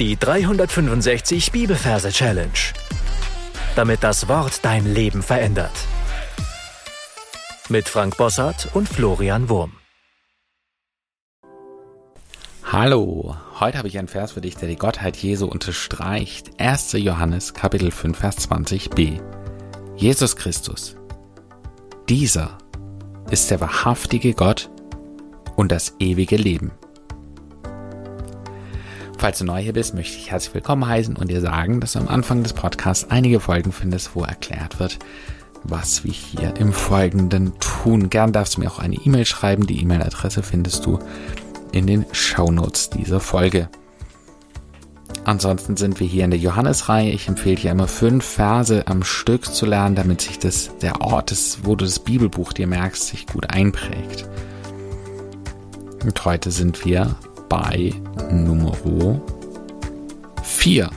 Die 365 Bibelverse Challenge. Damit das Wort dein Leben verändert. Mit Frank Bossart und Florian Wurm. Hallo, heute habe ich einen Vers für dich, der die Gottheit Jesu unterstreicht. 1. Johannes Kapitel 5 Vers 20b. Jesus Christus. Dieser ist der wahrhaftige Gott und das ewige Leben. Falls du neu hier bist, möchte ich herzlich willkommen heißen und dir sagen, dass du am Anfang des Podcasts einige Folgen findest, wo erklärt wird, was wir hier im Folgenden tun. Gern darfst du mir auch eine E-Mail schreiben. Die E-Mail-Adresse findest du in den Shownotes dieser Folge. Ansonsten sind wir hier in der Johannesreihe. Ich empfehle dir immer fünf Verse am Stück zu lernen, damit sich das, der Ort, ist, wo du das Bibelbuch dir merkst, sich gut einprägt. Und heute sind wir bei Nummer 4.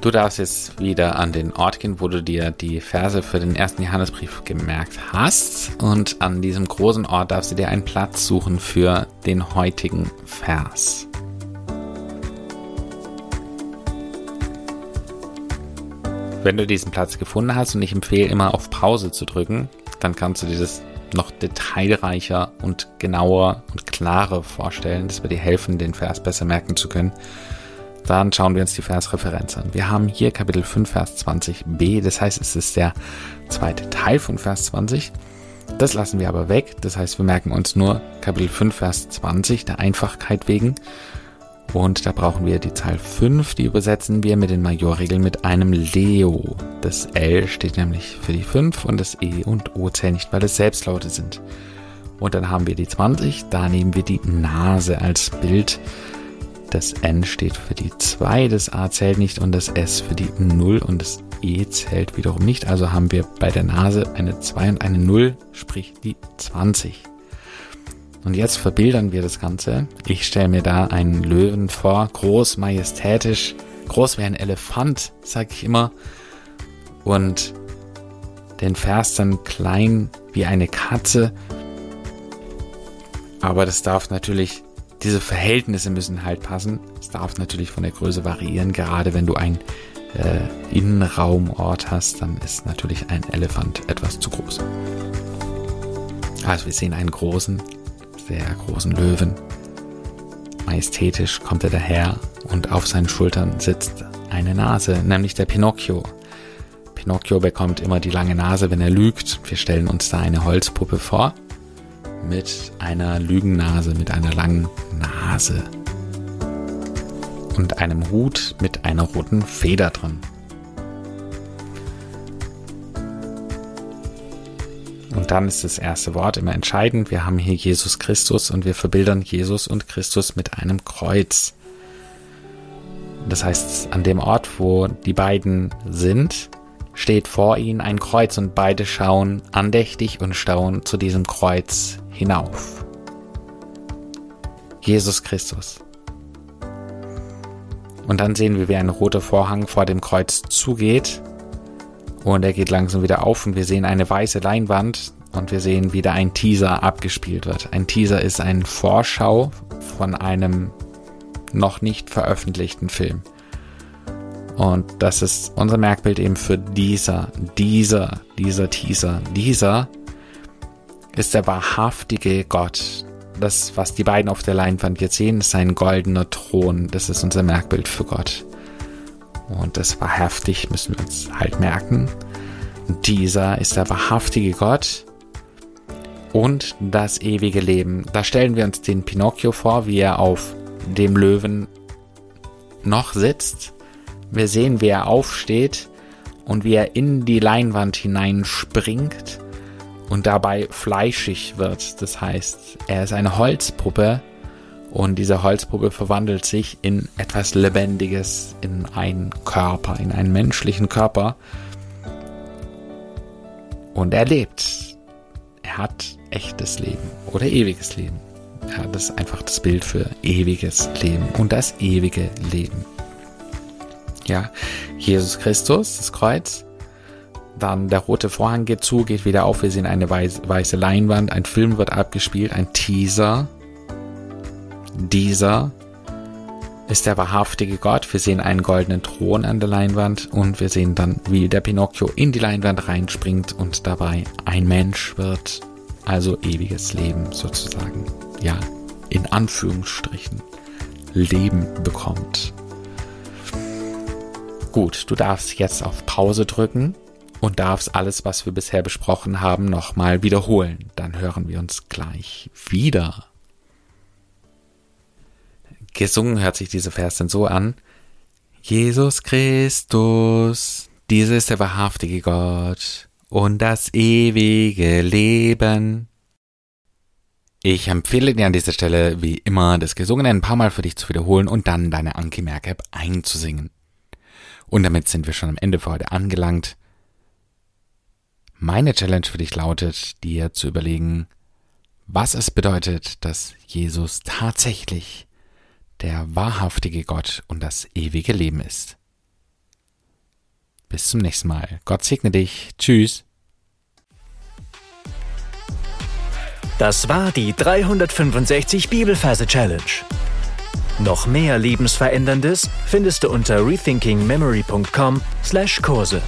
Du darfst jetzt wieder an den Ort gehen, wo du dir die Verse für den ersten Johannesbrief gemerkt hast. Und an diesem großen Ort darfst du dir einen Platz suchen für den heutigen Vers. Wenn du diesen Platz gefunden hast und ich empfehle immer auf Pause zu drücken, dann kannst du dir das noch detailreicher und genauer und klarer vorstellen. Das wird dir helfen, den Vers besser merken zu können. Dann schauen wir uns die Versreferenz an. Wir haben hier Kapitel 5, Vers 20b. Das heißt, es ist der zweite Teil von Vers 20. Das lassen wir aber weg. Das heißt, wir merken uns nur Kapitel 5, Vers 20 der Einfachkeit wegen. Und da brauchen wir die Zahl 5, die übersetzen wir mit den Majorregeln mit einem Leo. Das L steht nämlich für die 5 und das E und O zählen nicht, weil es Selbstlaute sind. Und dann haben wir die 20, da nehmen wir die Nase als Bild. Das N steht für die 2, das A zählt nicht und das S für die 0 und das E zählt wiederum nicht. Also haben wir bei der Nase eine 2 und eine 0, sprich die 20. Und jetzt verbildern wir das Ganze. Ich stelle mir da einen Löwen vor, groß, majestätisch, groß wie ein Elefant, sag ich immer. Und den Vers dann klein wie eine Katze. Aber das darf natürlich, diese Verhältnisse müssen halt passen. Es darf natürlich von der Größe variieren. Gerade wenn du ein äh, Innenraumort hast, dann ist natürlich ein Elefant etwas zu groß. Also wir sehen einen großen, sehr großen Löwen. Majestätisch kommt er daher und auf seinen Schultern sitzt eine Nase, nämlich der Pinocchio. Pinocchio bekommt immer die lange Nase, wenn er lügt. Wir stellen uns da eine Holzpuppe vor mit einer Lügennase, mit einer langen Nase und einem Hut mit einer roten Feder drin. Dann ist das erste Wort immer entscheidend. Wir haben hier Jesus Christus und wir verbildern Jesus und Christus mit einem Kreuz. Das heißt, an dem Ort, wo die beiden sind, steht vor ihnen ein Kreuz und beide schauen andächtig und staunen zu diesem Kreuz hinauf. Jesus Christus. Und dann sehen wir, wie ein roter Vorhang vor dem Kreuz zugeht und er geht langsam wieder auf und wir sehen eine weiße Leinwand und wir sehen, wie da ein Teaser abgespielt wird. Ein Teaser ist ein Vorschau von einem noch nicht veröffentlichten Film. Und das ist unser Merkbild eben für dieser, dieser, dieser Teaser. Dieser ist der wahrhaftige Gott. Das, was die beiden auf der Leinwand jetzt sehen, ist ein goldener Thron. Das ist unser Merkbild für Gott. Und das wahrhaftig müssen wir uns halt merken. Dieser ist der wahrhaftige Gott und das ewige Leben. Da stellen wir uns den Pinocchio vor, wie er auf dem Löwen noch sitzt. Wir sehen, wie er aufsteht und wie er in die Leinwand hineinspringt und dabei fleischig wird. Das heißt, er ist eine Holzpuppe und diese Holzpuppe verwandelt sich in etwas Lebendiges, in einen Körper, in einen menschlichen Körper. Und er lebt. Er hat echtes Leben oder ewiges Leben. Ja, das ist einfach das Bild für ewiges Leben und das ewige Leben. Ja, Jesus Christus, das Kreuz, dann der rote Vorhang geht zu, geht wieder auf, wir sehen eine weiße Leinwand, ein Film wird abgespielt, ein Teaser dieser ist der wahrhaftige Gott. Wir sehen einen goldenen Thron an der Leinwand und wir sehen dann, wie der Pinocchio in die Leinwand reinspringt und dabei ein Mensch wird. Also ewiges Leben sozusagen. Ja, in Anführungsstrichen. Leben bekommt. Gut, du darfst jetzt auf Pause drücken und darfst alles, was wir bisher besprochen haben, nochmal wiederholen. Dann hören wir uns gleich wieder. Gesungen hört sich diese Vers dann so an. Jesus Christus, dieser ist der wahrhaftige Gott und das ewige Leben. Ich empfehle dir an dieser Stelle wie immer das Gesungene ein paar Mal für dich zu wiederholen und dann deine Anki Merk App einzusingen. Und damit sind wir schon am Ende für heute angelangt. Meine Challenge für dich lautet, dir zu überlegen, was es bedeutet, dass Jesus tatsächlich der wahrhaftige Gott und das ewige Leben ist. Bis zum nächsten Mal. Gott segne dich. Tschüss. Das war die 365 Bibelferse Challenge. Noch mehr Lebensveränderndes findest du unter rethinkingmemory.com/Kurse.